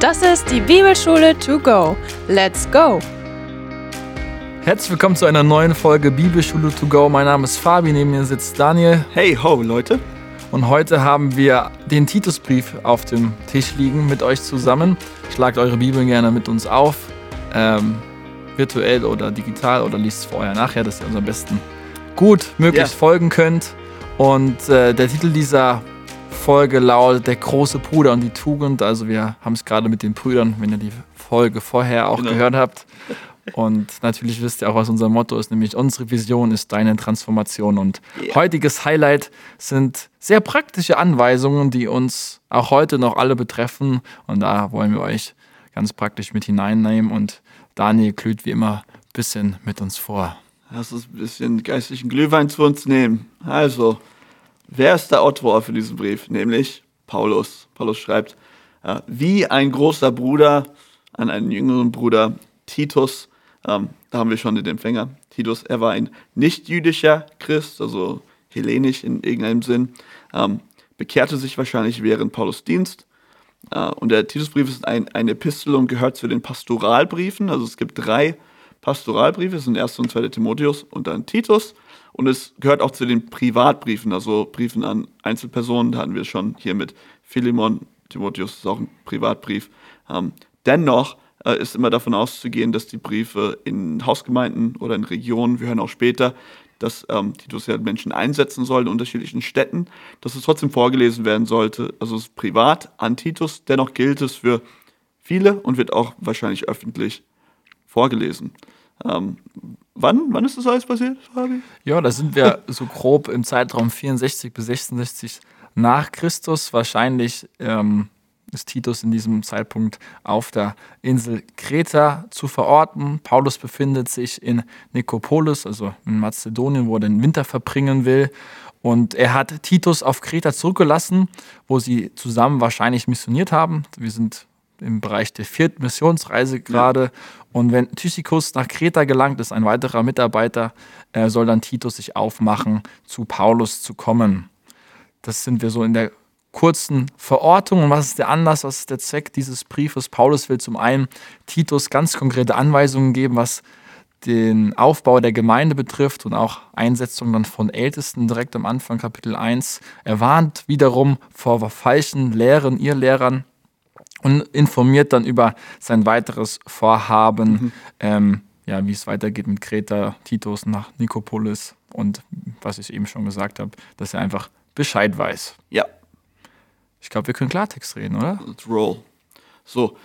Das ist die Bibelschule to go. Let's go! Herzlich willkommen zu einer neuen Folge Bibelschule to go. Mein Name ist Fabi, neben mir sitzt Daniel. Hey ho, Leute. Und heute haben wir den Titusbrief auf dem Tisch liegen mit euch zusammen. Schlagt eure Bibeln gerne mit uns auf, ähm, virtuell oder digital oder liest es vorher nachher, dass ihr uns am besten gut möglichst ja. folgen könnt. Und äh, der Titel dieser Folge lautet Der große Bruder und die Tugend. Also wir haben es gerade mit den Brüdern, wenn ihr die Folge vorher auch genau. gehört habt. Und natürlich wisst ihr auch, was unser Motto ist, nämlich unsere Vision ist deine Transformation. Und yeah. heutiges Highlight sind sehr praktische Anweisungen, die uns auch heute noch alle betreffen. Und da wollen wir euch ganz praktisch mit hineinnehmen. Und Daniel glüht wie immer ein bisschen mit uns vor. Lass uns ein bisschen geistlichen Glühwein zu uns nehmen. Also, wer ist der Autor für diesen Brief? Nämlich Paulus. Paulus schreibt, äh, wie ein großer Bruder an einen jüngeren Bruder, Titus. Ähm, da haben wir schon den Empfänger. Titus, er war ein nicht-jüdischer Christ, also hellenisch in irgendeinem Sinn, ähm, bekehrte sich wahrscheinlich während Paulus Dienst. Äh, und der Titusbrief ist ein, eine Epistel und gehört zu den Pastoralbriefen. Also es gibt drei Pastoralbriefe, das sind 1. und 2. Timotheus und dann Titus. Und es gehört auch zu den Privatbriefen, also Briefen an Einzelpersonen. Da hatten wir schon hier mit Philemon, Timotheus ist auch ein Privatbrief. Ähm, dennoch äh, ist immer davon auszugehen, dass die Briefe in Hausgemeinden oder in Regionen, wir hören auch später, dass ähm, Titus ja Menschen einsetzen soll in unterschiedlichen Städten, dass es trotzdem vorgelesen werden sollte. Also es ist privat an Titus, dennoch gilt es für viele und wird auch wahrscheinlich öffentlich vorgelesen. Ähm, wann, wann ist das alles passiert, Fabi? Ja, da sind wir so grob im Zeitraum 64 bis 66 nach Christus. Wahrscheinlich ähm, ist Titus in diesem Zeitpunkt auf der Insel Kreta zu verorten. Paulus befindet sich in Nikopolis, also in Mazedonien, wo er den Winter verbringen will. Und er hat Titus auf Kreta zurückgelassen, wo sie zusammen wahrscheinlich missioniert haben. Wir sind im Bereich der vierten Missionsreise gerade. Ja. Und wenn Tychicus nach Kreta gelangt ist, ein weiterer Mitarbeiter, äh, soll dann Titus sich aufmachen, zu Paulus zu kommen. Das sind wir so in der kurzen Verortung. Und was ist der Anlass, was ist der Zweck dieses Briefes? Paulus will zum einen Titus ganz konkrete Anweisungen geben, was den Aufbau der Gemeinde betrifft und auch Einsetzung dann von Ältesten direkt am Anfang Kapitel 1. Er warnt wiederum vor falschen Lehren, ihr Lehrern, und informiert dann über sein weiteres Vorhaben, mhm. ähm, ja, wie es weitergeht mit Kreta, Titus nach Nikopolis und was ich eben schon gesagt habe, dass er einfach Bescheid weiß. Ja. Ich glaube, wir können Klartext reden, oder? Let's roll. So,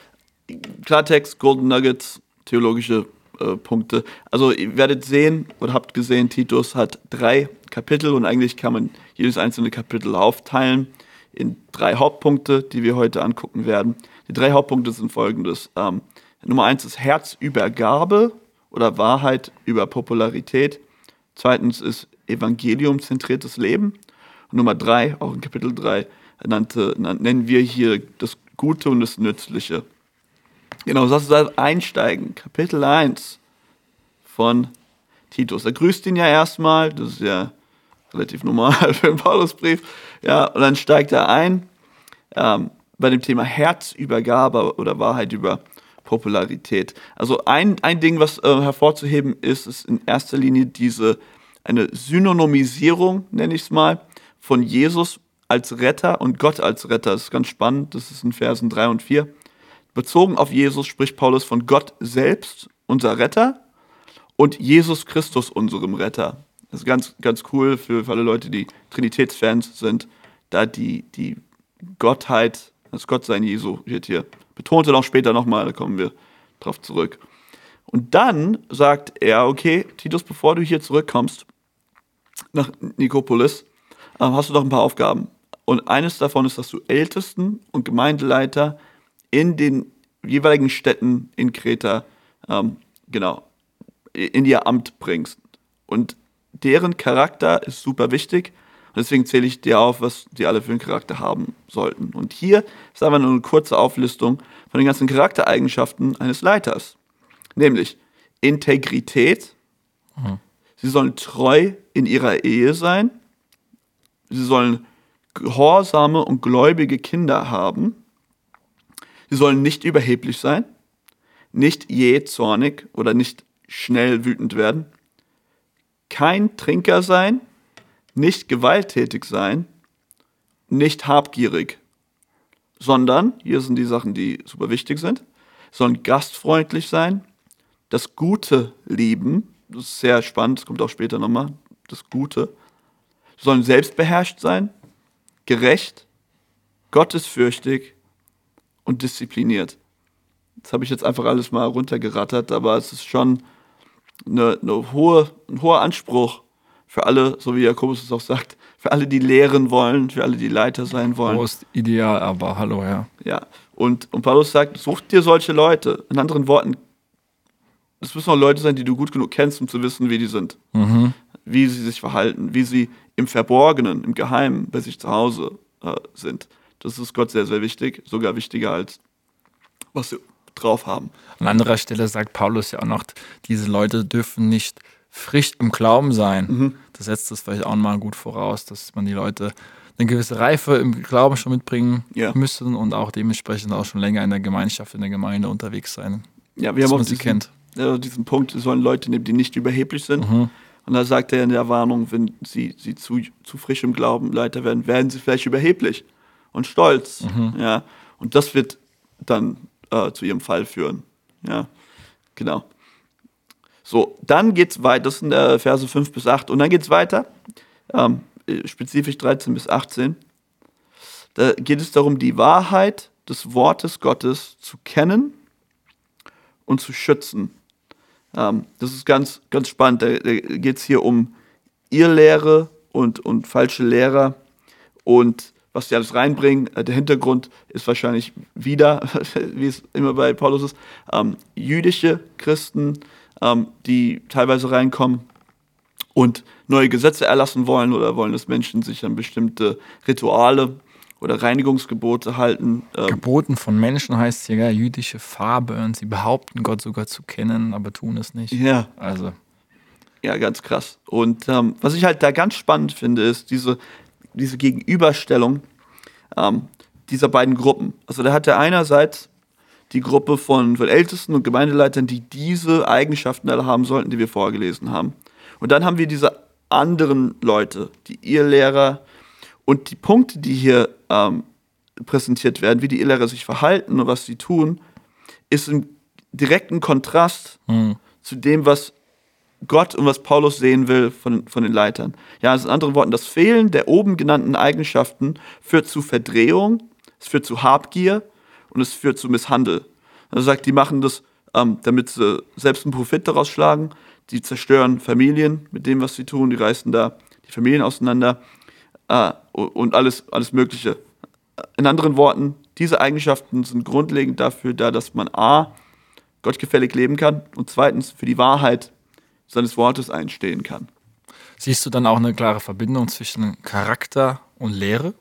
Klartext, Golden Nuggets, theologische äh, Punkte. Also ihr werdet sehen oder habt gesehen, Titus hat drei Kapitel und eigentlich kann man jedes einzelne Kapitel aufteilen in drei Hauptpunkte, die wir heute angucken werden. Die drei Hauptpunkte sind folgendes. Ähm, Nummer eins ist Herzübergabe oder Wahrheit über Popularität. Zweitens ist evangeliumzentriertes Leben. Und Nummer drei, auch in Kapitel drei, nannte, nennen wir hier das Gute und das Nützliche. Genau, das ist Einsteigen. Kapitel 1 von Titus. Er grüßt ihn ja erstmal, das ist ja relativ normal für den Paulusbrief. Ja, und dann steigt er ein ähm, bei dem Thema Herzübergabe oder Wahrheit über Popularität. Also ein, ein Ding, was äh, hervorzuheben ist, ist in erster Linie diese eine Synonymisierung, nenne ich es mal, von Jesus als Retter und Gott als Retter. Das ist ganz spannend, das ist in Versen 3 und 4. Bezogen auf Jesus spricht Paulus von Gott selbst, unser Retter, und Jesus Christus, unserem Retter. Das ist ganz, ganz cool für, für alle Leute, die Trinitätsfans sind, da die, die Gottheit, das Gottsein Jesu wird hier betont er auch später nochmal, da kommen wir drauf zurück. Und dann sagt er, okay, Titus, bevor du hier zurückkommst nach Nikopolis, äh, hast du noch ein paar Aufgaben. Und eines davon ist, dass du Ältesten und Gemeindeleiter in den jeweiligen Städten in Kreta, ähm, genau, in ihr Amt bringst. Und deren Charakter ist super wichtig. Und deswegen zähle ich dir auf, was die alle für einen Charakter haben sollten. Und hier ist aber nur eine kurze Auflistung von den ganzen Charaktereigenschaften eines Leiters. Nämlich Integrität. Mhm. Sie sollen treu in ihrer Ehe sein. Sie sollen gehorsame und gläubige Kinder haben. Sie sollen nicht überheblich sein, nicht jähzornig oder nicht schnell wütend werden, kein Trinker sein, nicht gewalttätig sein, nicht habgierig, sondern, hier sind die Sachen, die super wichtig sind, sollen gastfreundlich sein, das Gute lieben, das ist sehr spannend, das kommt auch später nochmal, das Gute, sollen selbstbeherrscht sein, gerecht, gottesfürchtig und diszipliniert. Das habe ich jetzt einfach alles mal runtergerattert, aber es ist schon eine, eine hohe, ein hoher Anspruch für alle, so wie Jakobus es auch sagt, für alle, die lehren wollen, für alle, die Leiter sein wollen. Groß ideal, aber hallo, ja. Ja, und, und Paulus sagt, such dir solche Leute. In anderen Worten, es müssen auch Leute sein, die du gut genug kennst, um zu wissen, wie die sind. Mhm. Wie sie sich verhalten, wie sie im Verborgenen, im Geheimen bei sich zu Hause äh, sind. Das ist Gott sehr, sehr wichtig, sogar wichtiger als was sie drauf haben. An anderer Stelle sagt Paulus ja auch noch, diese Leute dürfen nicht frisch im Glauben sein. Mhm. Das setzt das vielleicht auch mal gut voraus, dass man die Leute eine gewisse Reife im Glauben schon mitbringen Ja. müssen und auch dementsprechend auch schon länger in der Gemeinschaft, in der Gemeinde unterwegs sein. Ja, wir haben auch sie diesen, kennt. äh, diesen Punkt, sollen Leute nehmen, die nicht überheblich sind. Mhm. Und da sagt er in der Warnung, wenn sie, sie zu, zu frisch im Glauben Leiter werden, werden sie vielleicht überheblich und stolz. Mhm. Ja, und das wird dann äh, zu ihrem Fall führen. Ja, genau. So, dann geht's weiter, das sind äh, Verse 5 bis 8. Und dann geht's weiter, ähm, äh, spezifisch 13 bis 18. Da geht es darum, die Wahrheit des Wortes Gottes zu kennen und zu schützen. Ähm, das ist ganz, ganz spannend. Da, da geht es hier um Irrlehre und, und falsche Lehrer und was die alles reinbringen. Äh, Der Hintergrund ist wahrscheinlich wieder, wie es immer bei Paulus ist, ähm, jüdische Christen, ähm, die teilweise reinkommen und neue Gesetze erlassen wollen oder wollen, dass Menschen sich an bestimmte Rituale oder Reinigungsgebote halten. Ähm, Geboten von Menschen heißt hier ja, jüdische Farbe und sie behaupten Gott sogar zu kennen, aber tun es nicht. ja, Also, Ja, ganz krass. Und ähm, was ich halt da ganz spannend finde, ist diese, diese Gegenüberstellung ähm, dieser beiden Gruppen. Also da hat er einerseits die Gruppe von, von Ältesten und Gemeindeleitern, die diese Eigenschaften alle haben sollten, die wir vorgelesen haben. Und dann haben wir diese anderen Leute, die Irrlehrer und die Punkte, die hier ähm, präsentiert werden, wie die Irrlehrer sich verhalten und was sie tun, ist im direkten Kontrast hm. zu dem, was Gott und was Paulus sehen will von, von den Leitern. Ja, also in anderen Worten, das Fehlen der oben genannten Eigenschaften führt zu Verdrehung, es führt zu Habgier und es führt zu Misshandel. Er sagt, die machen das, ähm, damit sie selbst einen Profit daraus schlagen. Die zerstören Familien mit dem, was sie tun. Die reißen da die Familien auseinander äh, und alles, alles Mögliche. In anderen Worten, diese Eigenschaften sind grundlegend dafür da, dass man A, gottgefällig leben kann und zweitens für die Wahrheit seines Wortes einstehen kann. siehst du dann auch eine klare Verbindung zwischen Charakter und Lehre?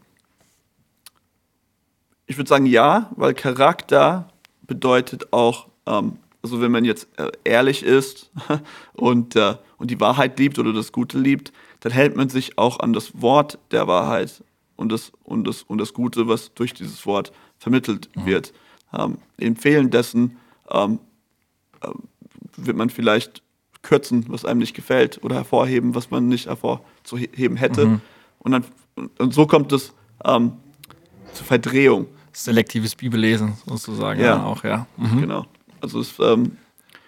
Ich würde sagen ja, weil Charakter bedeutet auch, ähm, also wenn man jetzt äh, ehrlich ist und, äh, und die Wahrheit liebt oder das Gute liebt, dann hält man sich auch an das Wort der Wahrheit und das, und das, und das Gute, was durch dieses Wort vermittelt wird. Ähm, Im Fehlen dessen ähm, äh, wird man vielleicht kürzen, was einem nicht gefällt, oder hervorheben, was man nicht hervorzuheben hätte. Und, dann, und so kommt es ähm, zur Verdrehung. Selektives Bibellesen sozusagen Ja. auch, ja. Mhm. Genau. Also es ist ähm,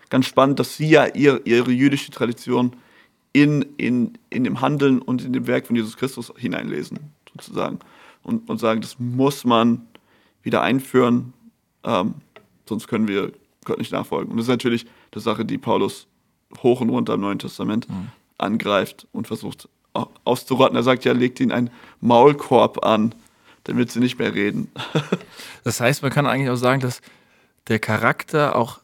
ganz spannend, dass sie ja ihr, ihre jüdische Tradition in, in, in dem Handeln und in dem Werk von Jesus Christus hineinlesen, sozusagen. Und, und sagen, das muss man wieder einführen, ähm, sonst können wir Gott nicht nachfolgen. Und das ist natürlich eine Sache, die Paulus hoch und runter im Neuen Testament angreift und versucht au- auszurotten. Er sagt ja, legt ihnen einen Maulkorb an, damit sie nicht mehr reden. Das heißt, man kann eigentlich auch sagen, dass der Charakter auch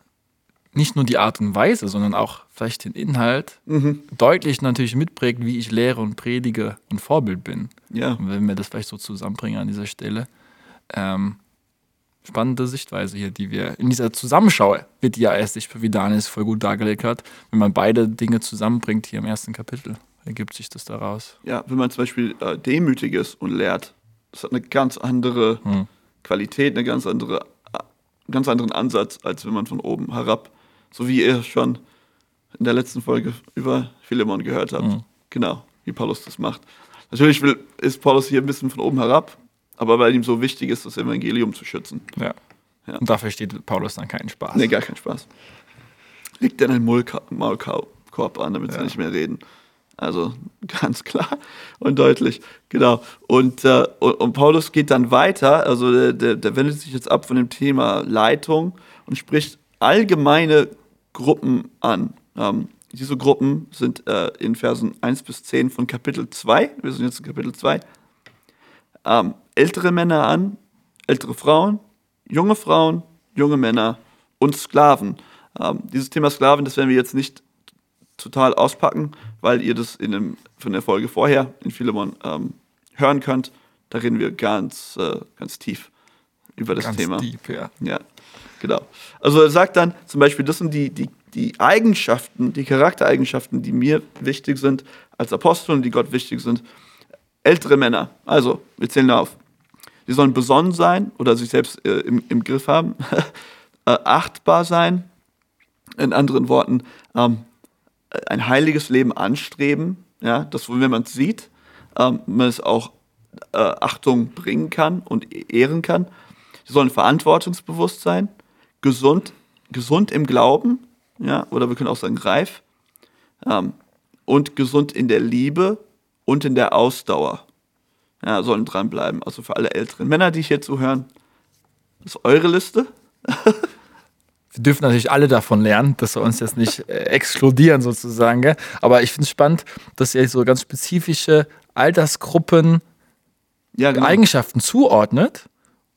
nicht nur die Art und Weise, sondern auch vielleicht den Inhalt deutlich natürlich mitprägt, wie ich lehre und predige und Vorbild bin. ja. Und wenn wir das vielleicht so zusammenbringen an dieser Stelle. Ähm, spannende Sichtweise hier, die wir in dieser Zusammenschau, wird die ja erst, wie Daniel voll gut dargelegt hat, wenn man beide Dinge zusammenbringt hier im ersten Kapitel, ergibt sich das daraus. ja, wenn man zum Beispiel äh, demütig ist und lehrt, das hat eine ganz andere Hm. Qualität, eine ganz andere ganz anderen Ansatz, als wenn man von oben herab, so wie ihr schon in der letzten Folge über Philemon gehört habt. Mhm. Genau, wie Paulus das macht. Natürlich will, ist Paulus hier ein bisschen von oben herab, aber weil ihm so wichtig ist, das Evangelium zu schützen. Ja. Ja. Und dafür steht Paulus dann keinen Spaß. Nee, gar kein Spaß. Liegt dann ein Maulka- Maulkorb an, damit sie Ja. nicht mehr reden. Also ganz klar und deutlich, genau. Und, äh, und, und Paulus geht dann weiter, also der, der, der wendet sich jetzt ab von dem Thema Leitung und spricht allgemeine Gruppen an. Ähm, diese Gruppen sind äh, in Versen 1 bis 10 von Kapitel 2, wir sind jetzt in Kapitel 2, ähm, ältere Männer an, ältere Frauen, junge Frauen, junge Männer und Sklaven. Ähm, dieses Thema Sklaven, das werden wir jetzt nicht total auspacken, weil ihr das in dem, von der Folge vorher in Philemon ähm, hören könnt. Da reden wir ganz, äh, ganz tief über das Ganz Thema. deep, ja. Ja, genau. Also er sagt dann zum Beispiel, das sind die, die, die Eigenschaften, die Charaktereigenschaften, die mir wichtig sind als Apostel und die Gott wichtig sind. Ältere Männer, also wir zählen auf. Sie sollen besonnen sein oder sich selbst äh, im, im Griff haben, äh, achtbar sein, in anderen Worten, ähm, ein heiliges Leben anstreben, ja, dass wenn man es sieht, ähm, man es auch äh, Achtung bringen kann und ehren kann. Sie sollen verantwortungsbewusst sein, gesund, gesund im Glauben, ja, oder wir können auch sagen reif, ähm, und gesund in der Liebe und in der Ausdauer. Ja, sollen dranbleiben. Also für alle älteren Männer, die hier zuhören, das ist eure Liste. Wir dürfen natürlich alle davon lernen, dass wir uns jetzt nicht äh, exkludieren sozusagen. Gell? Aber ich finde es spannend, dass ihr so ganz spezifische Altersgruppen Ja, genau. Eigenschaften zuordnet.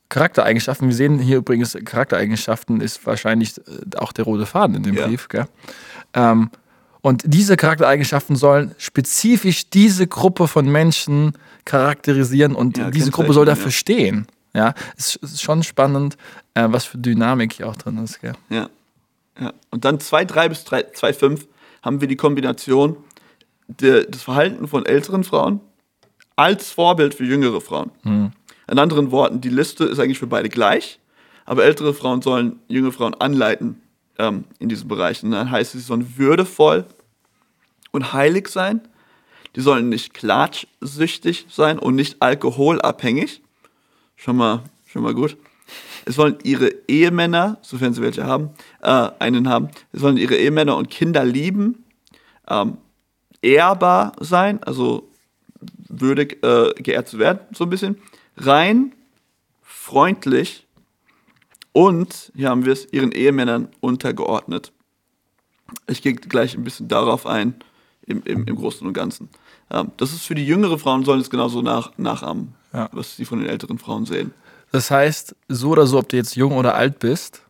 Charaktereigenschaften. Wir sehen hier übrigens, Charaktereigenschaften ist wahrscheinlich äh, auch der rote Faden in dem Ja. Brief. Ähm, und diese Charaktereigenschaften sollen spezifisch diese Gruppe von Menschen charakterisieren und Ja, diese Gruppe soll dafür ja. stehen. Ja, es ist schon spannend, äh, was für Dynamik hier auch drin ist. Gell? Ja. ja. Und dann 2,3 bis 2,5 haben wir die Kombination der, des Verhalten von älteren Frauen als Vorbild für jüngere Frauen. In anderen Worten, die Liste ist eigentlich für beide gleich, aber ältere Frauen sollen junge Frauen anleiten ähm, in diesen Bereichen. Dann heißt es, sie sollen würdevoll und heilig sein. Die sollen nicht klatschsüchtig sein und nicht alkoholabhängig. Schon mal, schon mal gut. Es sollen ihre Ehemänner, sofern sie welche haben, äh, einen haben, es sollen ihre Ehemänner und Kinder lieben, ähm, ehrbar sein, also würdig äh, geehrt zu werden, so ein bisschen, rein, freundlich und, hier haben wir es, ihren Ehemännern untergeordnet. Ich gehe gleich ein bisschen darauf ein, im, im, im Großen und Ganzen. Ähm, das ist für die jüngere Frauen, sollen es genauso nach, nachahmen, Ja. was sie von den älteren Frauen sehen. Das heißt, so oder so, ob du jetzt jung oder alt bist,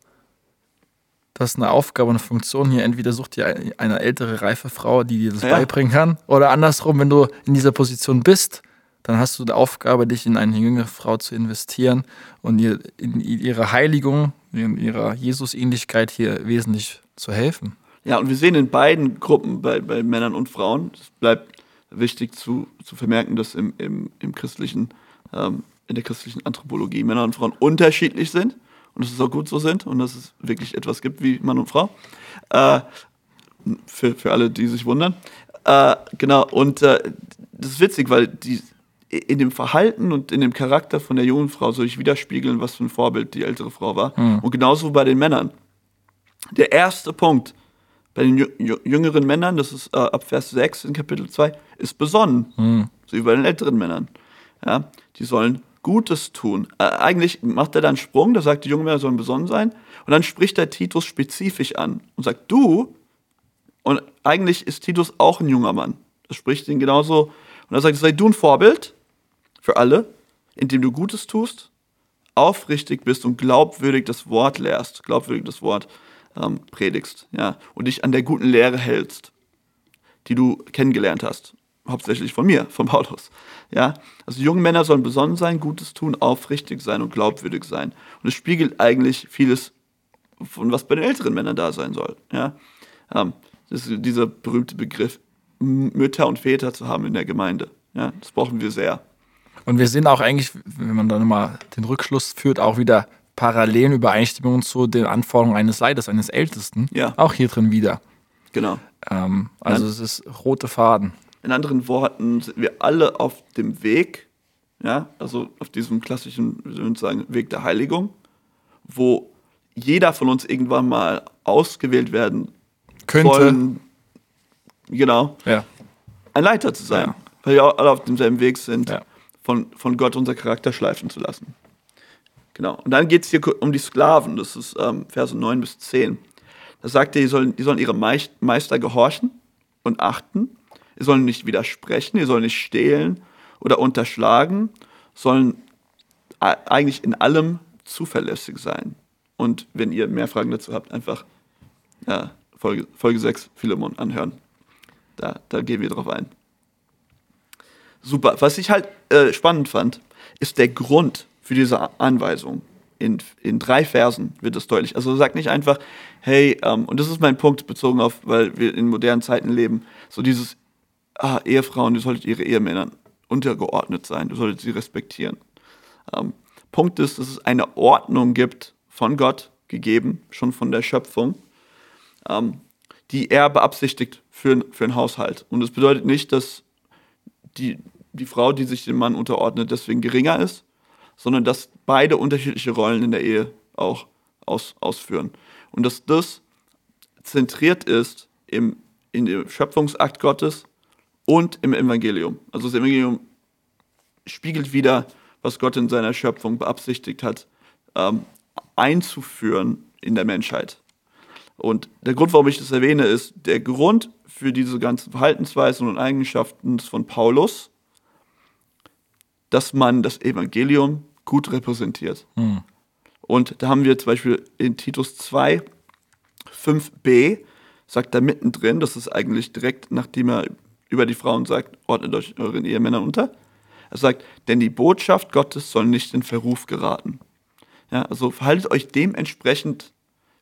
das ist eine Aufgabe, eine Funktion hier. Entweder such dir eine- eine ältere, reife Frau, die dir das Ja. beibringen kann, oder andersrum, wenn du in dieser Position bist, dann hast du die Aufgabe, dich in eine jüngere Frau zu investieren und ihr in ihrer Heiligung, in ihrer Jesusähnlichkeit hier wesentlich zu helfen. Ja, und wir sehen in beiden Gruppen, bei, bei Männern und Frauen, es bleibt wichtig zu, zu vermerken, dass im, im, im christlichen, ähm, in der christlichen Anthropologie Männer und Frauen unterschiedlich sind und dass es auch gut so sind und dass es wirklich etwas gibt wie Mann und Frau. Äh, für, für alle, die sich wundern. Äh, genau, und äh, das ist witzig, weil die, in dem Verhalten und in dem Charakter von der jungen Frau soll ich widerspiegeln, was für ein Vorbild die ältere Frau war. Und genauso bei den Männern. Der erste Punkt bei den jü- jü- jüngeren Männern, das ist äh, ab Vers 6 in Kapitel 2, ist besonnen. So wie bei den älteren Männern. Ja, die sollen Gutes tun. Äh, eigentlich macht er dann einen Sprung, da sagt, die jungen Männer sollen besonnen sein. Und dann spricht er Titus spezifisch an und sagt, du, und eigentlich ist Titus auch ein junger Mann. Das spricht ihn genauso. Und er sagt, sei du ein Vorbild für alle, indem du Gutes tust, aufrichtig bist und glaubwürdig das Wort lehrst, glaubwürdig das Wort ähm, predigst, ja, und dich an der guten Lehre hältst, die du kennengelernt hast. Hauptsächlich von mir, von Paulus. Ja, also junge Männer sollen besonnen sein, Gutes tun, aufrichtig sein und glaubwürdig sein. Und es spiegelt eigentlich vieles von was bei den älteren Männern da sein soll. Ja, ähm, das ist dieser berühmte Begriff, Mütter und Väter zu haben in der Gemeinde. Ja, das brauchen wir sehr. Und wir sehen auch eigentlich, wenn man dann mal den Rückschluss führt, auch wieder parallelen Übereinstimmungen zu den Anforderungen eines Leiters, eines Ältesten, Ja. auch hier drin wieder. Genau. Ähm, also es ist rote Faden. In anderen Worten sind wir alle auf dem Weg, ja, also auf diesem klassischen, wie soll man sagen, Weg der Heiligung, wo jeder von uns irgendwann mal ausgewählt werden Könnte. sollen, genau, Ja. ein Leiter zu sein, Ja. weil wir alle auf demselben Weg sind, Ja. von, von Gott unser Charakter schleifen zu lassen. Genau. Und dann geht es hier um die Sklaven, das ist ähm, Verse 9 bis 10. Da sagt er, die sollen, die sollen ihre Meis- Meister gehorchen und achten, sie sollen nicht widersprechen, sie sollen nicht stehlen oder unterschlagen, sollen eigentlich in allem zuverlässig sein. Und wenn ihr mehr Fragen dazu habt, einfach ja, Folge, Folge 6 Philemon anhören. Da, da gehen wir drauf ein. Super. Was ich halt äh, spannend fand, ist der Grund für diese Anweisung. In, in drei Versen wird das deutlich. Also sagt nicht einfach, hey, ähm, und das ist mein Punkt bezogen auf, weil wir in modernen Zeiten leben, so dieses, ah, Ehefrauen, ihr solltet ihre Ehemännern untergeordnet sein, du solltet sie respektieren. Ähm, Punkt ist, dass es eine Ordnung gibt von Gott gegeben, schon von der Schöpfung, ähm, die er beabsichtigt für, für einen Haushalt. Und das bedeutet nicht, dass die, die Frau, die sich dem Mann unterordnet, deswegen geringer ist, sondern dass beide unterschiedliche Rollen in der Ehe auch aus, ausführen. Und dass das zentriert ist im, in dem Schöpfungsakt Gottes und im Evangelium. Also das Evangelium spiegelt wieder, was Gott in seiner Schöpfung beabsichtigt hat, ähm, einzuführen in der Menschheit. Und der Grund, warum ich das erwähne, ist, der Grund für diese ganzen Verhaltensweisen und Eigenschaften von Paulus, dass man das Evangelium gut repräsentiert. Und da haben wir zum Beispiel in Titus 2, 5b, sagt er mittendrin, das ist eigentlich direkt, nachdem er über die Frauen sagt, ordnet euch euren Ehemännern unter. Er sagt, denn die Botschaft Gottes soll nicht in Verruf geraten. Ja, also verhaltet euch dementsprechend,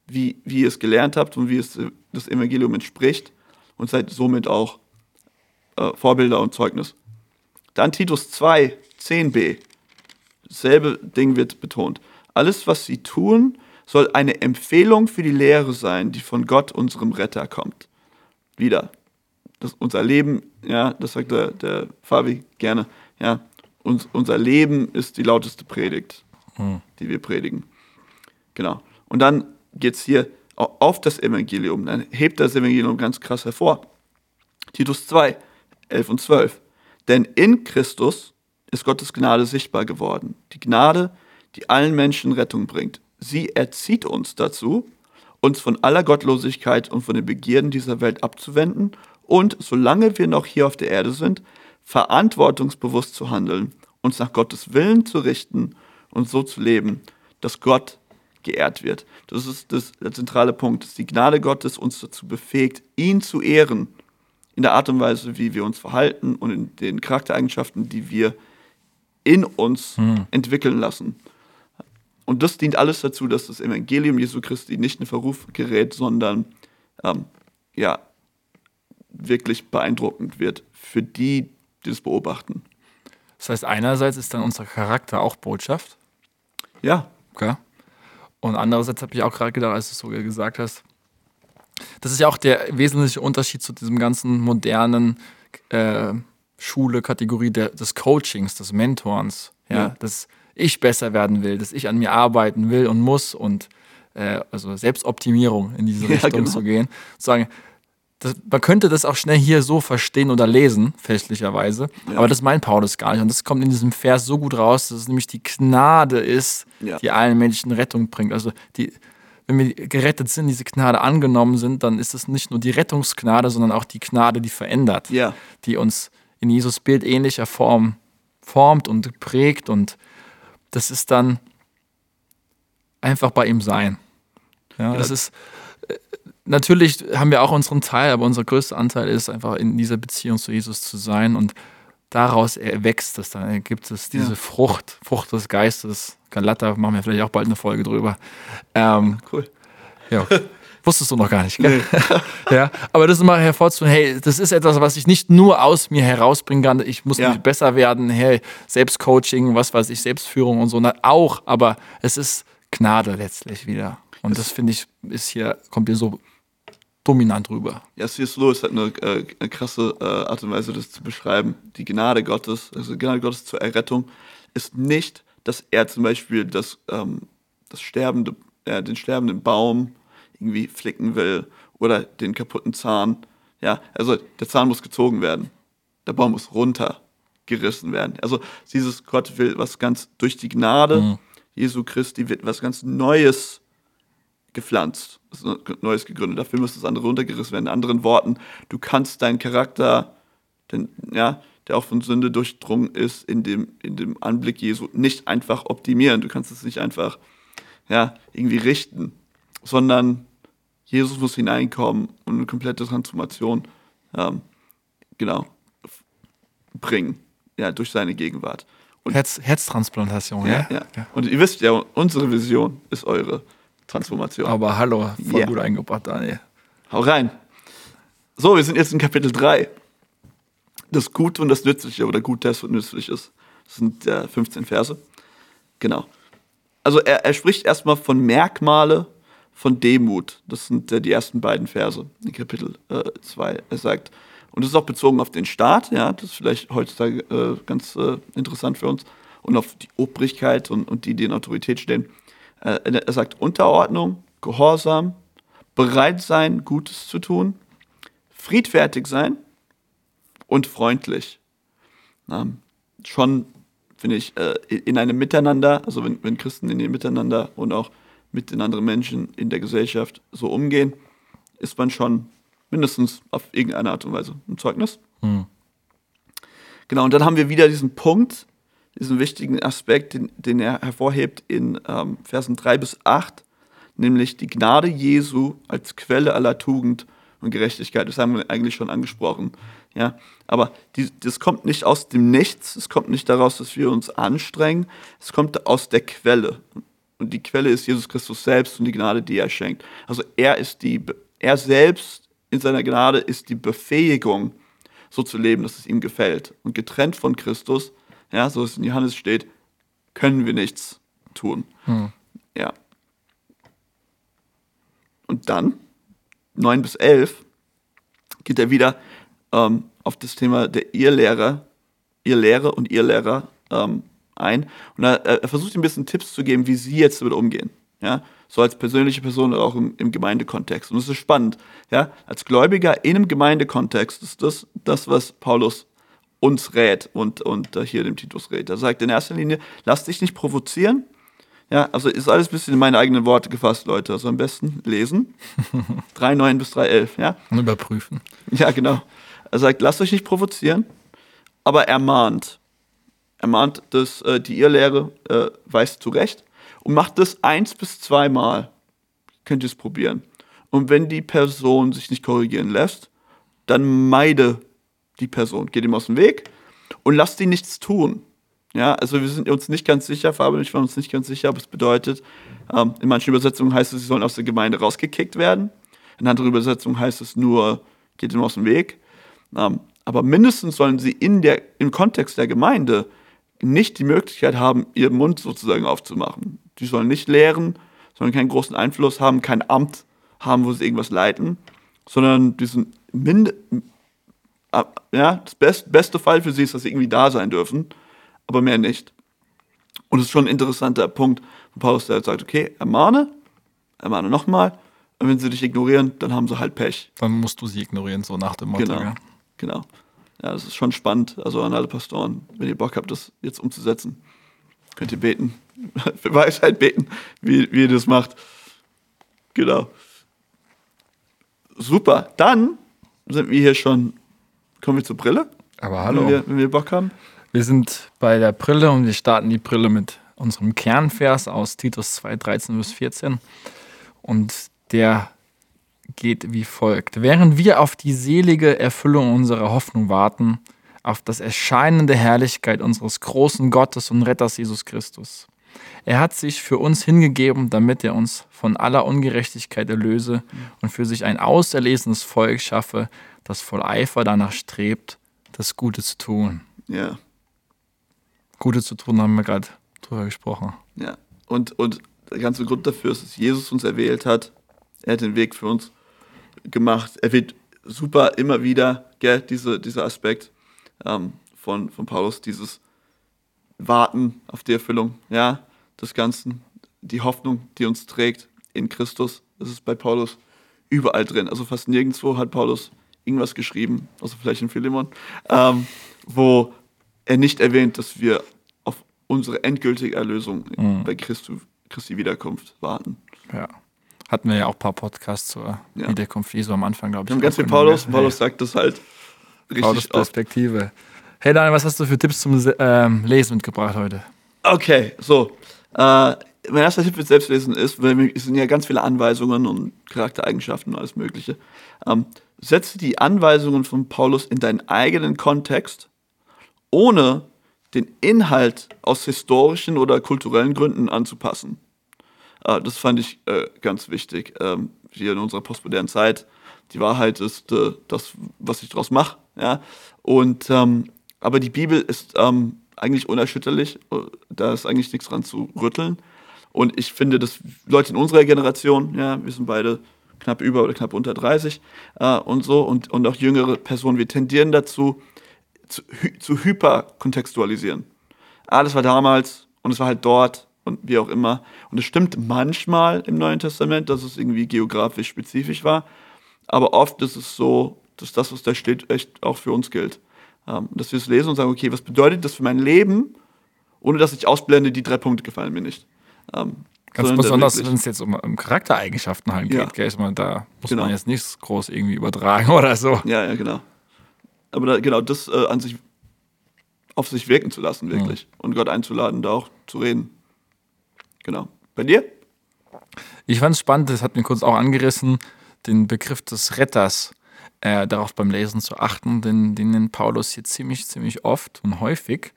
wie, wie ihr es gelernt habt und wie es äh, das Evangelium entspricht und seid somit auch äh, Vorbilder und Zeugnis. Dann Titus 2, 10b. Dasselbe Ding wird betont. Alles, was sie tun, soll eine Empfehlung für die Lehre sein, die von Gott, unserem Retter, kommt. Wieder. Das, unser Leben, ja, das sagt der, der Fabi gerne, ja, uns, unser Leben ist die lauteste Predigt, die wir predigen. Genau. Und dann geht es hier au- auf das Evangelium. Dann hebt das Evangelium ganz krass hervor. Titus 2, 11 und 12. Denn in Christus ist Gottes Gnade sichtbar geworden. Die Gnade, die allen Menschen Rettung bringt. Sie erzieht uns dazu, uns von aller Gottlosigkeit und von den Begierden dieser Welt abzuwenden und, solange wir noch hier auf der Erde sind, verantwortungsbewusst zu handeln, uns nach Gottes Willen zu richten und so zu leben, dass Gott geehrt wird. Das ist das, der zentrale Punkt, dass die Gnade Gottes uns dazu befähigt, ihn zu ehren, in der Art und Weise, wie wir uns verhalten und in den Charaktereigenschaften, die wir in uns entwickeln lassen. Und das dient alles dazu, dass das Evangelium Jesu Christi nicht in Verruf gerät, sondern ähm, ja, wirklich beeindruckend wird für die, die das beobachten. Das heißt, einerseits ist dann unser Charakter auch Botschaft. Ja, Okay. Und andererseits habe ich auch gerade gedacht, als du es so gesagt hast, das ist ja auch der wesentliche Unterschied zu diesem ganzen modernen äh, Schule-Kategorie der, des Coachings, des Mentorens. Ja, Ja. dass ich besser werden will, dass ich an mir arbeiten will und muss und äh, also Selbstoptimierung in diese Ja, Richtung genau. zu gehen. Zu sagen, das, man könnte das auch schnell hier so verstehen oder lesen, fälschlicherweise. Ja. Aber das meint Paulus gar nicht. Und das kommt in diesem Vers so gut raus, dass es nämlich die Gnade ist, Ja. die allen Menschen Rettung bringt. Also die, wenn wir gerettet sind, diese Gnade angenommen sind, dann ist es nicht nur die Rettungsgnade, sondern auch die Gnade, die verändert, Ja. die uns in Jesus Bild ähnlicher Form formt und prägt. Und das ist dann einfach bei ihm sein. Ja, das ist äh, natürlich haben wir auch unseren Teil, aber unser größter Anteil ist einfach in dieser Beziehung zu Jesus zu sein und daraus erwächst es dann, ergibt es diese Ja. Frucht, Frucht des Geistes. Galata machen wir vielleicht auch bald eine Folge drüber. Ähm, Cool. ja. Wusstest du noch gar nicht, gell? ja, aber das ist mal hervorzuheben, hey, das ist etwas, was ich nicht nur aus mir herausbringen kann, ich muss Ja. besser werden, hey, Selbstcoaching, was weiß ich, Selbstführung und so, na, auch, aber es ist Gnade letztlich wieder. Und das finde ich, ist hier, kommt hier so dominant rüber. Ja, C.S. Lewis hat eine, äh, eine krasse äh, Art und Weise, das zu beschreiben. Die Gnade Gottes, also die Gnade Gottes zur Errettung, ist nicht, dass er zum Beispiel das, ähm, das sterbende, äh, den sterbenden Baum irgendwie flicken will oder den kaputten Zahn. Ja, also der Zahn muss gezogen werden. Der Baum muss runtergerissen werden. Also dieses Gott will was ganz durch die Gnade Mhm. Jesu Christi wird was ganz Neues gepflanzt, was Neues gegründet. Dafür muss das andere runtergerissen werden. In anderen Worten, du kannst deinen Charakter, den, ja, der auch von Sünde durchdrungen ist, in dem, in dem Anblick Jesu nicht einfach optimieren. Du kannst es nicht einfach ja, irgendwie richten, sondern Jesus muss hineinkommen und eine komplette Transformation ähm, genau bringen, ja, durch seine Gegenwart. Und Herz, Herztransplantation, ja, ja? ja. Und ihr wisst ja, unsere Vision ist eure Transformation. Aber hallo, voll Ja. gut eingebracht, Daniel. Hau rein. So, wir sind jetzt in Kapitel 3. Das Gute und das Nützliche oder Gutes und Nützliches. Das sind äh, 15 Verse. Genau. Also er, er spricht erstmal von Merkmale von Demut. Das sind äh, die ersten beiden Verse in Kapitel 2. er sagt, und das ist auch bezogen auf den Staat, ja, das ist vielleicht heutzutage äh, ganz äh, interessant für uns, und auf die Obrigkeit und, und die, die in Autorität stehen. Äh, er sagt Unterordnung, Gehorsam, bereit sein, Gutes zu tun, friedfertig sein und freundlich. Ähm, schon, finde ich, äh, in einem Miteinander, also wenn, wenn Christen in dem Miteinander und auch mit den anderen Menschen in der Gesellschaft so umgehen, ist man schon mindestens auf irgendeine Art und Weise ein Zeugnis. Genau, und dann haben wir wieder diesen Punkt, diesen wichtigen Aspekt, den, den er hervorhebt in ähm, Versen 3 bis 8, nämlich die Gnade Jesu als Quelle aller Tugend und Gerechtigkeit. Das haben wir eigentlich schon angesprochen. Ja, aber die, das kommt nicht aus dem Nichts, es kommt nicht daraus, dass wir uns anstrengen, es kommt aus der Quelle. Und die Quelle ist Jesus Christus selbst und die Gnade, die er schenkt. Also er ist die, er selbst in seiner Gnade ist die Befähigung, so zu leben, dass es ihm gefällt. Und getrennt von Christus, ja, so es in Johannes steht, können wir nichts tun. Ja. Und dann, 9 bis 11, geht er wieder ähm, auf das Thema der Irrlehrer, Irrlehre und Irrlehrer ähm, ein. Und er, er versucht ein bisschen Tipps zu geben, wie sie jetzt damit umgehen. Ja, so als persönliche Person oder auch im, im Gemeindekontext. Und das ist spannend. Ja, als Gläubiger in einem Gemeindekontext ist das das, was Paulus uns rät und, und äh, hier dem Titus rät. Er sagt in erster Linie, lass dich nicht provozieren. Ja, also ist alles ein bisschen in meine eigenen Worte gefasst, Leute. Also am besten lesen. 3,9 bis 3,11, ja. Und überprüfen. Ja, genau. Er sagt, lasst euch nicht provozieren, aber er mahnt. Er mahnt, dass äh, die Irrlehre äh, weist zurecht und macht das eins bis zweimal. Könnt ihr es probieren. Und wenn die Person sich nicht korrigieren lässt, dann meide die Person. Geht ihm aus dem Weg und lasst ihn nichts tun. Ja, also wir sind uns nicht ganz sicher, Fabian und ich waren uns nicht ganz sicher, ob es bedeutet, ähm, in manchen Übersetzungen heißt es, sie sollen aus der Gemeinde rausgekickt werden. In anderen Übersetzungen heißt es nur, geht ihm aus dem Weg. Ähm, aber mindestens sollen sie in der, im Kontext der Gemeinde nicht die Möglichkeit haben, ihren Mund sozusagen aufzumachen. Die sollen nicht lehren, sollen keinen großen Einfluss haben, kein Amt haben, wo sie irgendwas leiten, sondern diesen Mind ja, das best, beste Fall für sie ist, dass sie irgendwie da sein dürfen, aber mehr nicht. Und es ist schon ein interessanter Punkt, wo Paulus der sagt, okay, ermahne, ermahne nochmal, und wenn sie dich ignorieren, dann haben sie halt Pech. Dann musst du sie ignorieren, so nach dem Motto. Genau. Ja. Genau. Ja, das ist schon spannend. Also an alle Pastoren, wenn ihr Bock habt, das jetzt umzusetzen, könnt ihr beten. Für Weisheit beten, wie, wie ihr das macht. Genau. Super. Dann sind wir hier schon. Kommen wir zur Brille? Aber Wenn hallo. wir, wenn wir Bock haben. Wir sind bei der Brille und wir starten die Brille mit unserem Kernvers aus Titus 2, 13 bis 14. Und der geht wie folgt. Während wir auf die selige Erfüllung unserer Hoffnung warten, auf das Erscheinen der Herrlichkeit unseres großen Gottes und Retters Jesus Christus. Er hat sich für uns hingegeben, damit er uns von aller Ungerechtigkeit erlöse und für sich ein auserlesenes Volk schaffe, das voll Eifer danach strebt, das Gute zu tun. Ja. Gute zu tun, haben wir gerade drüber gesprochen. Ja. Und, und der ganze Grund dafür ist, dass Jesus uns erwählt hat. Er hat den Weg für uns gemacht. Er wird super immer wieder, gell, diese, dieser Aspekt ähm, von, von Paulus, dieses Warten auf die Erfüllung, ja, des Ganzen, die Hoffnung, die uns trägt in Christus. Das ist bei Paulus überall drin. Also fast nirgendwo hat Paulus irgendwas geschrieben, außer vielleicht in Philemon, ähm, wo er nicht erwähnt, dass wir auf unsere endgültige Erlösung Mhm. bei Christu, Christi Wiederkunft warten. Ja. Hatten wir ja auch ein paar Podcasts zur Ja. Wiederkunft Jesu am Anfang, glaube ich. Wir haben ganz viel Paulus. ja. Paulus sagt das halt richtig Paulus. Perspektive. Hey Daniel, was hast du für Tipps zum ähm, Lesen mitgebracht heute? Okay, so. Äh, mein erster Tipp fürs Selbstlesen ist, weil es sind ja ganz viele Anweisungen und Charaktereigenschaften und alles Mögliche. Ähm, setze die Anweisungen von Paulus in deinen eigenen Kontext, ohne den Inhalt aus historischen oder kulturellen Gründen anzupassen. Äh, das fand ich äh, ganz wichtig. Ähm, hier in unserer postmodernen Zeit. Die Wahrheit ist äh, das, was ich daraus mache. Ja? Und, ähm, aber die Bibel ist ähm, eigentlich unerschütterlich. Äh, Da ist eigentlich nichts dran zu rütteln. Und ich finde, dass Leute in unserer Generation, ja, wir sind beide knapp über oder knapp unter 30 äh, und so, und, und auch jüngere Personen, wir tendieren dazu, zu, zu hyperkontextualisieren. Ah, das war damals und es war halt dort und wie auch immer. Und es stimmt manchmal im Neuen Testament, dass es irgendwie geografisch spezifisch war, aber oft ist es so, dass das, was da steht, echt auch für uns gilt. Ähm, dass wir es lesen und sagen, okay, was bedeutet das für mein Leben, ohne dass ich ausblende, die drei Punkte gefallen mir nicht. Ähm, Ganz besonders, wenn es jetzt um, um Charaktereigenschaften halt Ja. geht. Gell? Ich meine, da muss Genau. man jetzt nichts groß irgendwie übertragen oder so. Ja, ja, genau. Aber da, genau, das äh, an sich auf sich wirken zu lassen, wirklich. Und Gott einzuladen, da auch zu reden. Genau. Bei dir? Ich fand es spannend, das hat mir kurz auch angerissen, den Begriff des Retters äh, darauf beim Lesen zu achten, denn den nennt Paulus hier ziemlich, ziemlich oft und häufig.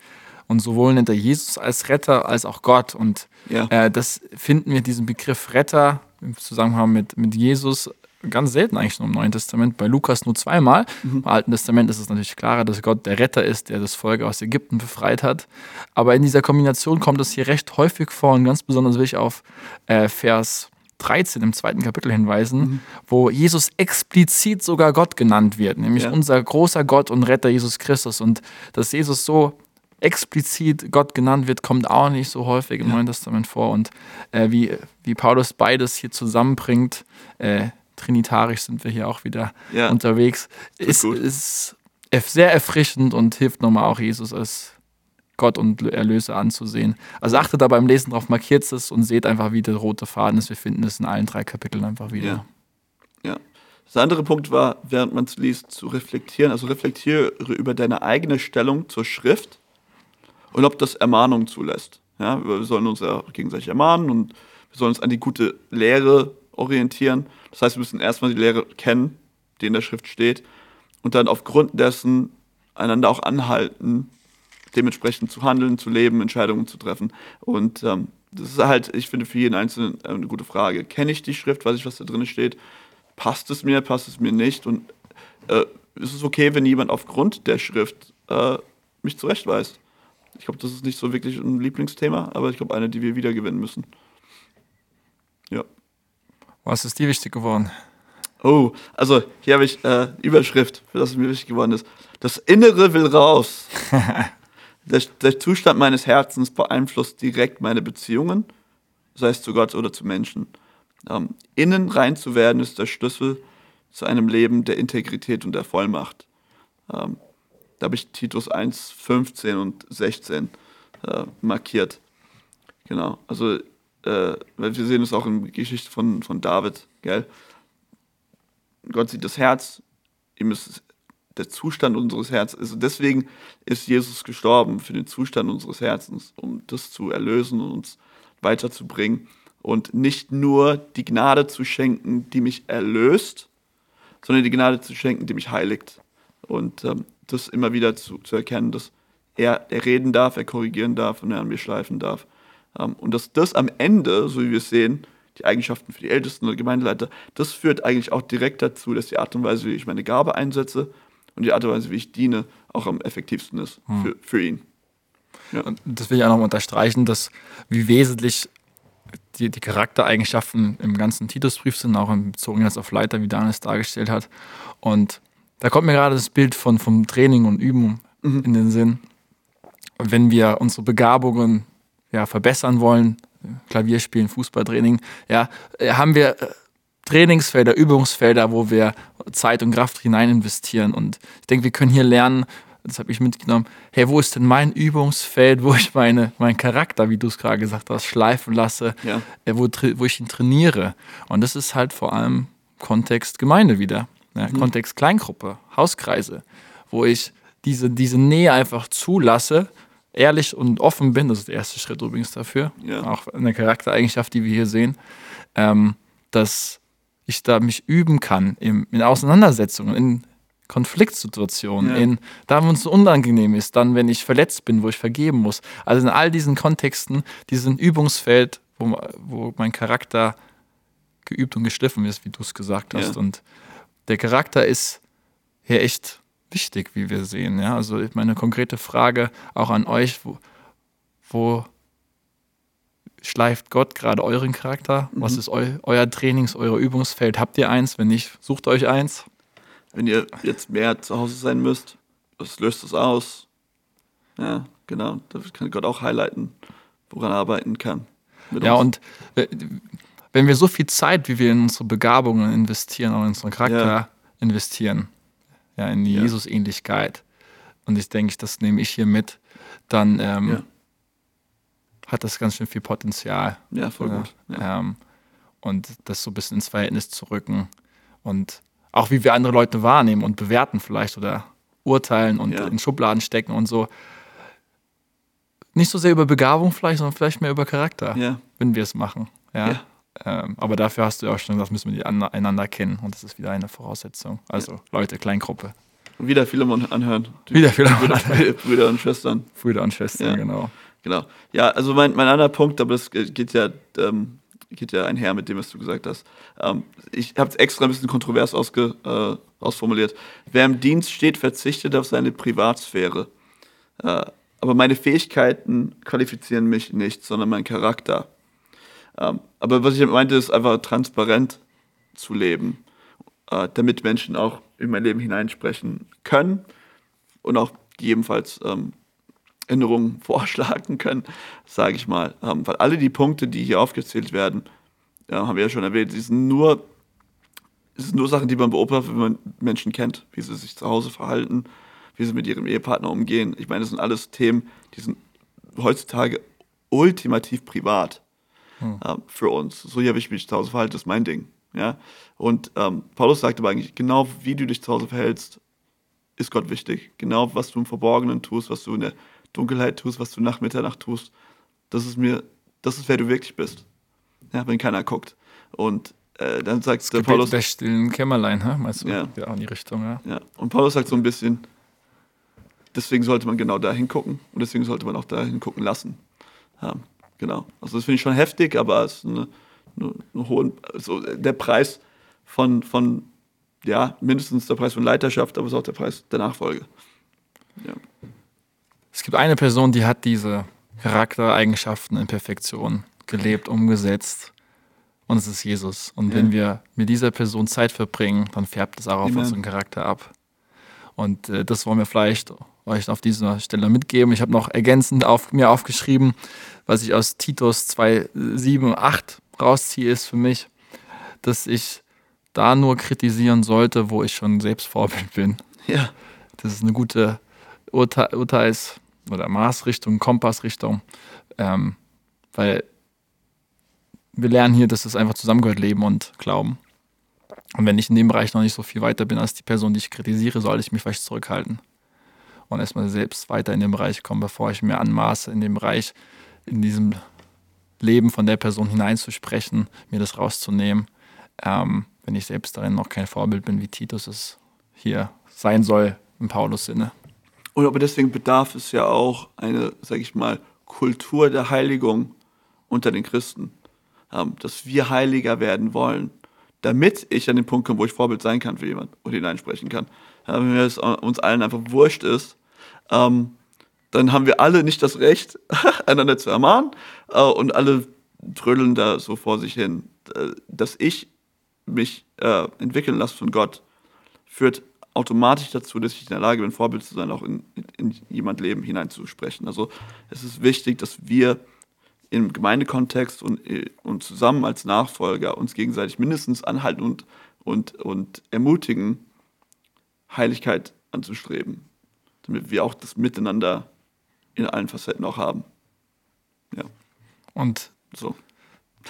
Und sowohl nennt er Jesus als Retter als auch Gott. Und Ja. äh, das finden wir diesen Begriff Retter im Zusammenhang mit, mit Jesus ganz selten eigentlich nur im Neuen Testament. Bei Lukas nur zweimal. Im Alten Testament ist es natürlich klarer, dass Gott der Retter ist, der das Volk aus Ägypten befreit hat. Aber in dieser Kombination kommt es hier recht häufig vor und ganz besonders will ich auf äh, Vers 13 im zweiten Kapitel hinweisen, wo Jesus explizit sogar Gott genannt wird, nämlich Ja. unser großer Gott und Retter Jesus Christus. Und dass Jesus so explizit Gott genannt wird, kommt auch nicht so häufig im Neuen Testament vor. Und äh, wie, wie Paulus beides hier zusammenbringt, äh, trinitarisch sind wir hier auch wieder Ja. unterwegs, ist, ist sehr erfrischend und hilft nochmal auch Jesus als Gott und Erlöser anzusehen. Also achtet da beim Lesen drauf, markiert es und seht einfach, wie der rote Faden ist. Wir finden es in allen drei Kapiteln einfach wieder. Ja. Ja. Das andere Punkt war, während man es liest, zu reflektieren. Also reflektiere über deine eigene Stellung zur Schrift und ob das Ermahnung zulässt. Ja, wir sollen uns ja gegenseitig ermahnen und wir sollen uns an die gute Lehre orientieren. Das heißt, wir müssen erstmal die Lehre kennen, die in der Schrift steht, und dann aufgrund dessen einander auch anhalten, dementsprechend zu handeln, zu leben, Entscheidungen zu treffen. Und ähm, das ist halt, ich finde, für jeden Einzelnen äh, eine gute Frage. Kenne ich die Schrift, weiß ich, was da drin steht? Passt es mir, passt es mir nicht? Und äh, ist es okay, wenn jemand aufgrund der Schrift äh, mich zurechtweist? Ich glaube, das ist nicht so wirklich ein Lieblingsthema, aber ich glaube, eine, die wir wiedergewinnen müssen. Ja. Was ist dir wichtig geworden? Oh, also hier habe ich äh, Überschrift, für das es mir wichtig geworden ist. Das Innere will raus. der, der Zustand meines Herzens beeinflusst direkt meine Beziehungen, sei es zu Gott oder zu Menschen. Ähm, innen rein zu werden ist der Schlüssel zu einem Leben der Integrität und der Vollmacht. Ähm, da habe ich Titus 1, 15 und 16 äh, markiert. Genau, also äh, wir sehen es auch in der Geschichte von, von David, gell? Gott sieht das Herz, ihm ist der Zustand unseres Herzens. Also deswegen ist Jesus gestorben für den Zustand unseres Herzens, um das zu erlösen und uns weiterzubringen und nicht nur die Gnade zu schenken, die mich erlöst, sondern die Gnade zu schenken, die mich heiligt. Und ähm, das immer wieder zu, zu erkennen, dass er, er reden darf, er korrigieren darf und er an mir schleifen darf. Ähm, und dass das am Ende, so wie wir es sehen, die Eigenschaften für die Ältesten oder Gemeindeleiter, das führt eigentlich auch direkt dazu, dass die Art und Weise, wie ich meine Gabe einsetze und die Art und Weise, wie ich diene, auch am effektivsten ist für, für ihn. Ja. Und das will ich auch noch unterstreichen, dass wie wesentlich die, die Charaktereigenschaften im ganzen Titusbrief sind, auch bezogen jetzt auf Leiter, wie Daniel es dargestellt hat. Und da kommt mir gerade das Bild von, vom Training und Üben mhm. in den Sinn. Wenn wir unsere Begabungen ja, verbessern wollen, Klavier spielen, Fußballtraining, ja, haben wir äh, Trainingsfelder, Übungsfelder, wo wir Zeit und Kraft hinein investieren. Und ich denke, wir können hier lernen, das habe ich mitgenommen, hey, wo ist denn mein Übungsfeld, wo ich meine, meinen Charakter, wie du es gerade gesagt hast, schleifen lasse, ja. äh, wo, wo ich ihn trainiere. Und das ist halt vor allem Kontext Gemeinde wieder, ja, mhm. Kontext Kleingruppe, Hauskreise, wo ich diese, diese Nähe einfach zulasse, ehrlich und offen bin, das ist der erste Schritt übrigens dafür, ja. auch eine Charaktereigenschaft, die wir hier sehen, ähm, dass ich da mich üben kann in, in Auseinandersetzungen, in Konfliktsituationen, ja. in da, wo es unangenehm ist, dann, wenn ich verletzt bin, wo ich vergeben muss. Also in all diesen Kontexten, diesen Übungsfeld, wo, wo mein Charakter geübt und geschliffen ist, wie du es gesagt hast. Ja. Und der Charakter ist hier echt wichtig, wie wir sehen. Ja? Also meine konkrete Frage auch an euch, wo, wo schleift Gott gerade euren Charakter? Mhm. Was ist eu, euer Trainings-, euer Übungsfeld? Habt ihr eins? Wenn nicht, sucht euch eins wenn ihr jetzt mehr zu Hause sein müsst, das löst es aus. Ja, genau. Da kann Gott auch highlighten, woran er arbeiten kann. Ja, uns. und wenn wir so viel Zeit, wie wir in unsere Begabungen investieren, auch in unseren Charakter ja. investieren, ja, in die ja. Jesus-Ähnlichkeit, und ich denke, das nehme ich hier mit, dann ähm, ja. hat das ganz schön viel Potenzial. Ja, voll gut. Ähm, und das so ein bisschen ins Verhältnis zu rücken und auch wie wir andere Leute wahrnehmen und bewerten vielleicht oder urteilen und in Schubladen stecken und so. Nicht so sehr über Begabung vielleicht, sondern vielleicht mehr über Charakter, ja. wenn wir es machen. Ja. ja. Ähm, aber dafür hast du ja auch schon gesagt, müssen wir die einander kennen und das ist wieder eine Voraussetzung. Also Leute, Kleingruppe. Und wieder Philemon anhören. Wieder Philemon Brüder, anhören. Brüder und Schwestern. Brüder und Schwestern, genau. Genau. Ja, also mein, mein anderer Punkt, aber das geht ja ähm, geht ja einher mit dem, was du gesagt hast. Ähm, ich habe es extra ein bisschen kontrovers ausge, äh, ausformuliert. Wer im Dienst steht, verzichtet auf seine Privatsphäre. Äh, aber meine Fähigkeiten qualifizieren mich nicht, sondern mein Charakter. Ähm, aber was ich meinte, ist einfach transparent zu leben, äh, damit Menschen auch in mein Leben hineinsprechen können und auch gegebenenfalls ähm, Änderungen vorschlagen können, sage ich mal. Ähm, weil alle die Punkte, die hier aufgezählt werden, ja, haben wir ja schon erwähnt, die sind nur, das sind nur Sachen, die man beobachtet, wenn man Menschen kennt, wie sie sich zu Hause verhalten, wie sie mit ihrem Ehepartner umgehen. Ich meine, das sind alles Themen, die sind heutzutage ultimativ privat hm. äh, für uns. So hier habe ich mich zu Hause verhalten, das ist mein Ding. Ja? Und ähm, Paulus sagt aber eigentlich, genau wie du dich zu Hause verhältst, ist Gott wichtig. Genau was du im Verborgenen tust, was du in der Dunkelheit tust, was du nach Mitternacht tust, das ist mir, das ist wer du wirklich bist. Ja, wenn keiner guckt. Und äh, dann sagt das der Paulus. Der stillen Kämmerlein, ha? meinst du? Ja. ja, in die Richtung, ja. ja. Und Paulus sagt so ein bisschen, deswegen sollte man genau da hingucken und deswegen sollte man auch da hingucken lassen. Ja, genau. Also das finde ich schon heftig, aber es ist eine, eine, eine hohe, also der Preis von, von, ja, mindestens der Preis von Leiterschaft, aber es ist auch der Preis der Nachfolge. Ja. Es gibt eine Person, die hat diese Charaktereigenschaften in Perfektion gelebt, umgesetzt. Und es ist Jesus. Und ja. wenn wir mit dieser Person Zeit verbringen, dann färbt es auch auf Amen. unseren Charakter ab. Und äh, das wollen wir vielleicht euch auf dieser Stelle mitgeben. Ich habe noch ergänzend auf, mir aufgeschrieben, was ich aus Titus 2, 7, 8 rausziehe, ist für mich, dass ich da nur kritisieren sollte, wo ich schon selbst Vorbild bin. Ja. Das ist eine gute Urteil, Urteils- oder Maßrichtung, Kompassrichtung, ähm, weil wir lernen hier, dass es einfach zusammengehört, Leben und Glauben. Und wenn ich in dem Bereich noch nicht so viel weiter bin als die Person, die ich kritisiere, sollte ich mich vielleicht zurückhalten und erstmal selbst weiter in den Bereich kommen, bevor ich mir anmaße, in dem Bereich, in diesem Leben von der Person hineinzusprechen, mir das rauszunehmen, ähm, wenn ich selbst darin noch kein Vorbild bin, wie Titus es hier sein soll, im Paulus-Sinne. Und aber deswegen bedarf es ja auch eine, sag ich mal, Kultur der Heiligung unter den Christen. Ähm, dass wir heiliger werden wollen, damit ich an den Punkt komme, wo ich Vorbild sein kann für jemanden und hineinsprechen kann. Ja, wenn es uns allen einfach wurscht ist, ähm, dann haben wir alle nicht das Recht, einander zu ermahnen äh, und alle trödeln da so vor sich hin. Äh, Dass ich mich äh, entwickeln lasse von Gott, führt automatisch dazu, dass ich in der Lage bin, Vorbild zu sein, auch in, in jemand Leben hineinzusprechen. Also es ist wichtig, dass wir im Gemeindekontext und, äh, und zusammen als Nachfolger uns gegenseitig mindestens anhalten und, und, und ermutigen, Heiligkeit anzustreben, damit wir auch das Miteinander in allen Facetten auch haben. Ja, Und so.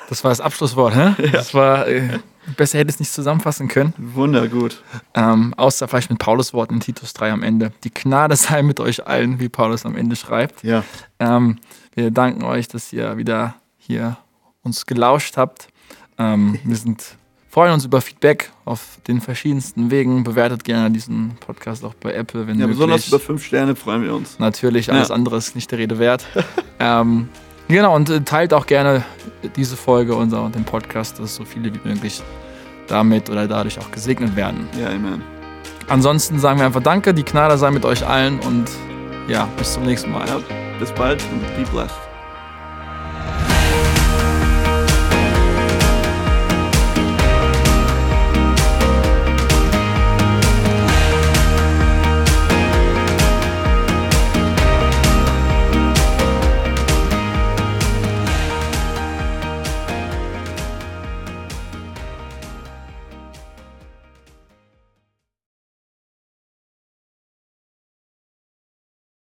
das war das Abschlusswort, hä? Das war, äh, besser hätte ich es nicht zusammenfassen können. Wundergut. Ähm, außer vielleicht mit Paulus Worten in Titus 3 am Ende. Die Gnade sei mit euch allen, wie Paulus am Ende schreibt. Ja. Ähm, wir danken euch, dass ihr wieder hier uns gelauscht habt. Ähm, wir sind, freuen uns über Feedback auf den verschiedensten Wegen. Bewertet gerne diesen Podcast auch bei Apple, wenn Ja, möglich. besonders über fünf Sterne freuen wir uns. Natürlich, alles Ja. andere ist nicht der Rede wert. ähm, genau, und äh, teilt auch gerne diese Folge und den Podcast, dass so viele wie möglich damit oder dadurch auch gesegnet werden. Ja, amen. Ansonsten sagen wir einfach Danke, die Gnade sei mit euch allen und ja, bis zum nächsten Mal. Ja, bis bald und be blessed.